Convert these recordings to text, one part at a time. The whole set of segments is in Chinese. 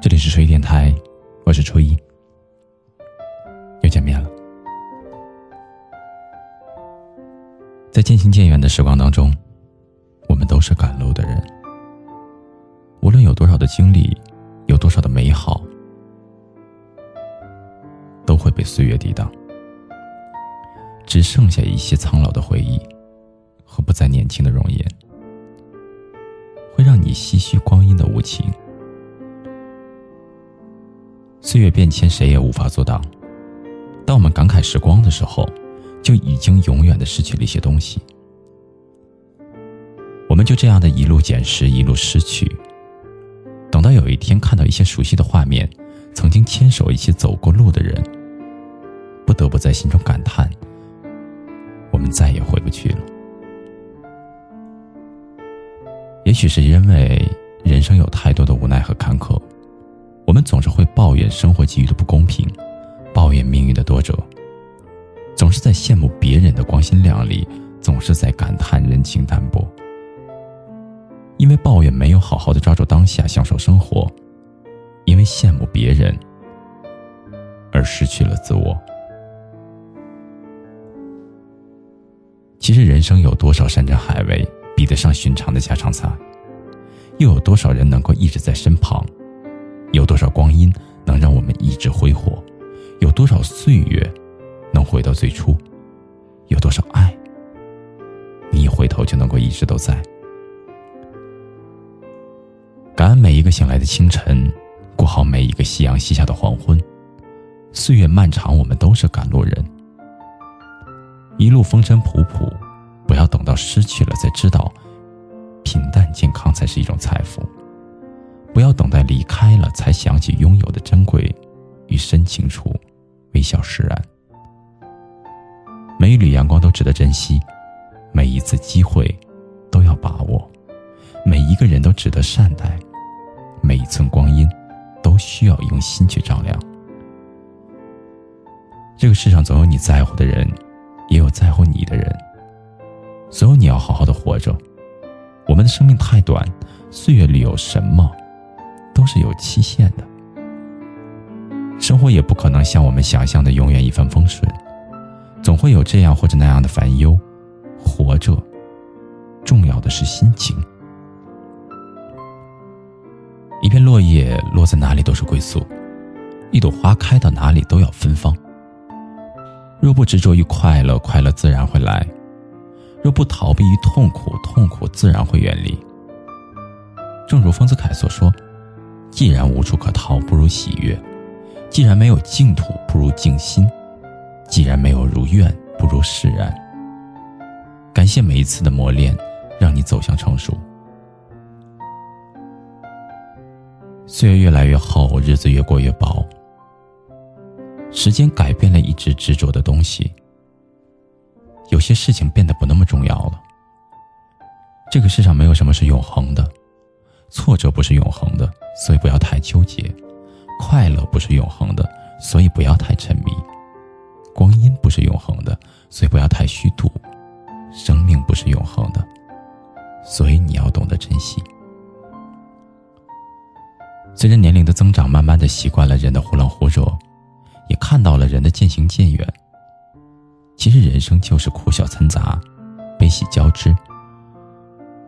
这里是吹电台，我是初一，又见面了。在渐行渐远的时光当中，我们都是赶路的人。无论有多少的经历，有多少的美好，都会被岁月抵挡，只剩下一些苍老的回忆和不再年轻的容颜，会让你唏嘘光阴的无情。岁月变迁，谁也无法阻挡。当我们感慨时光的时候，就已经永远的失去了一些东西。我们就这样的一路捡拾，一路失去。等到有一天看到一些熟悉的画面，曾经牵手一起走过路的人，不得不在心中感叹：我们再也回不去了。也许是因为人生有太多的无奈和坎坷。我们总是会抱怨生活给予的不公平，抱怨命运的多折，总是在羡慕别人的光鲜亮丽，总是在感叹人情淡薄。因为抱怨没有好好的抓住当下享受生活，因为羡慕别人而失去了自我。其实人生有多少山珍海味比得上寻常的家常菜？又有多少人能够一直在身旁？有多少光阴能让我们一直挥霍？有多少岁月能回到最初？有多少爱，你一回头就能够一直都在？感恩每一个醒来的清晨，过好每一个夕阳西下的黄昏。岁月漫长，我们都是赶路人，一路风尘仆仆，不要等到失去了才知道，平淡健康才是一种财富。不要等待离开了才想起拥有的珍贵与深情处，微笑释然。每一缕阳光都值得珍惜，每一次机会都要把握，每一个人都值得善待，每一寸光阴都需要用心去丈量。这个世上总有你在乎的人，也有在乎你的人。所有你要好好的活着。我们的生命太短，岁月里有什么？都是有期限的，生活也不可能像我们想象的永远一帆风顺，总会有这样或者那样的烦忧。活着，重要的是心情。一片落叶落在哪里都是归宿，一朵花开到哪里都要芬芳。若不执着于快乐，快乐自然会来；若不逃避于痛苦，痛苦自然会远离。正如丰子恺所说。既然无处可逃，不如喜悦；既然没有净土，不如静心；既然没有如愿，不如释然。感谢每一次的磨练，让你走向成熟。岁月越来越厚，日子越过越薄。时间改变了一直执着的东西，有些事情变得不那么重要了。这个世上没有什么是永恒的。挫折不是永恒的，所以不要太纠结；快乐不是永恒的，所以不要太沉迷；光阴不是永恒的，所以不要太虚度；生命不是永恒的，所以你要懂得珍惜。随着年龄的增长，慢慢的习惯了人的忽冷忽热，也看到了人的渐行渐远。其实人生就是苦笑参杂，悲喜交织。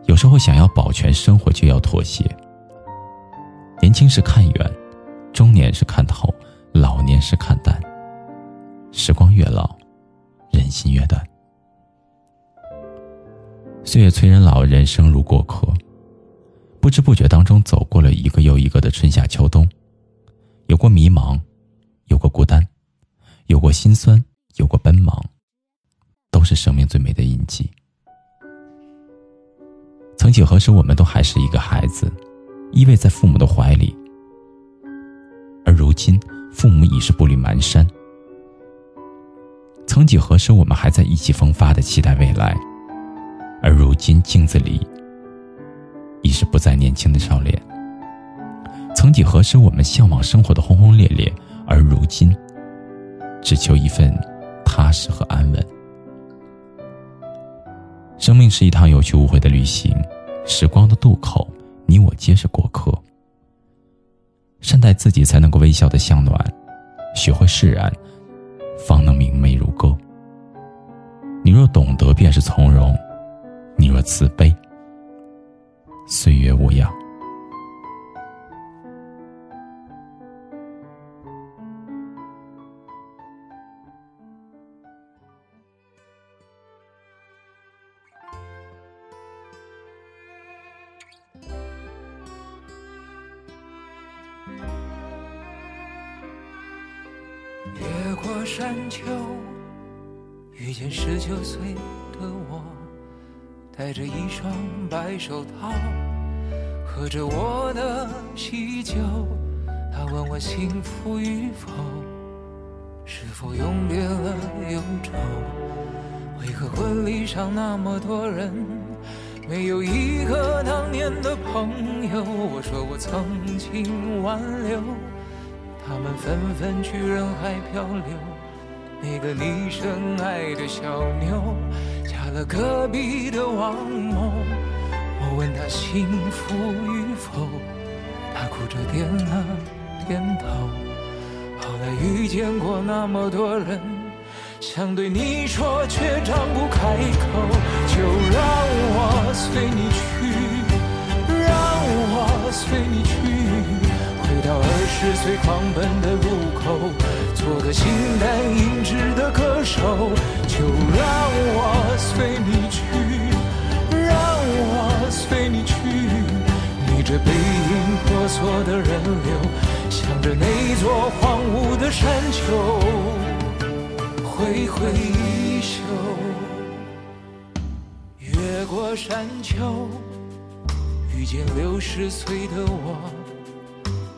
有时候想要保全生活，就要妥协。年轻时看远，中年时看透，老年时看淡。时光越老，人心越淡。岁月催人老，人生如过客，不知不觉当中走过了一个又一个的春夏秋冬，有过迷茫，有过孤单，有过心酸，有过奔忙，都是生命最美的印记。曾几何时，我们都还是一个孩子，依偎在父母的怀里。而如今，父母已是步履蹒跚。曾几何时，我们还在意气风发的期待未来，而如今，镜子里已是不再年轻的少年。曾几何时，我们向往生活的轰轰烈烈，而如今，只求一份踏实和安稳。生命是一趟有去无回的旅行。时光的渡口，你我皆是过客。善待自己，才能够微笑的向暖；学会释然，方能明媚如歌。你若懂得，便是从容；你若慈悲，岁月无恙。越过山丘，遇见十九岁的我，戴着一双白手套，喝着我的喜酒。他问我幸福与否，是否永别了忧愁？为何婚礼上那么多人，没有一个当年的朋友？我说我曾经挽留。他们纷纷去人海漂流，那个你深爱的小妞，嫁了隔壁的王某。我问她幸福与否，她哭着点了点头。后来遇见过那么多人，想对你说却张不开口，就让我随你去，让我随你去。到二十岁狂奔的路口，做个形单影只的歌手，就让我随你去，让我随你去。你这背影婆娑的人流，向着那座荒芜的山丘挥挥衣袖，越过山丘，遇见六十岁的我。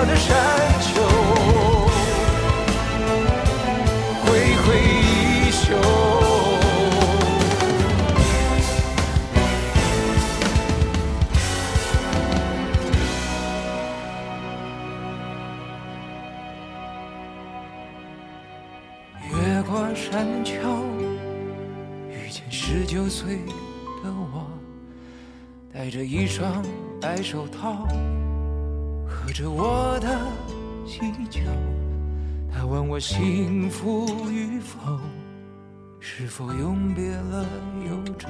鲜花的山丘挥挥衣袖。越过山丘，遇见十九岁的我，戴着一双白手套，喝着我的喜酒。他问我幸福与否，是否永别了忧愁？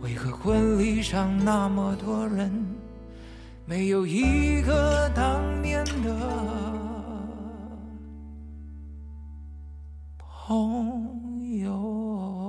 为何婚礼上那么多人，没有一个当年的？朋友。